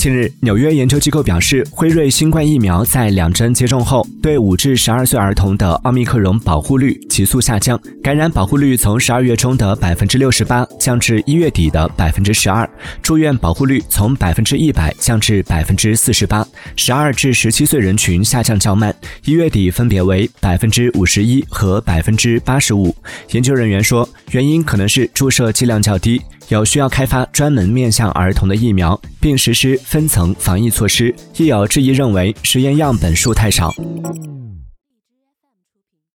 近日，纽约研究机构表示，辉瑞新冠疫苗在两针接种后，对五至十二岁儿童的奥密克戎保护率急速下降，感染保护率从十二月中的百分之六十八降至一月底的百分之十二，住院保护率从百分之一百降至百分之四十八。十二至十七岁人群下降较慢，一月底分别为百分之五十一和百分之八十五。研究人员说，原因可能是注射剂量较低。有需要开发专门面向儿童的疫苗，并实施分层防疫措施亦有质疑认为实验样本数太少。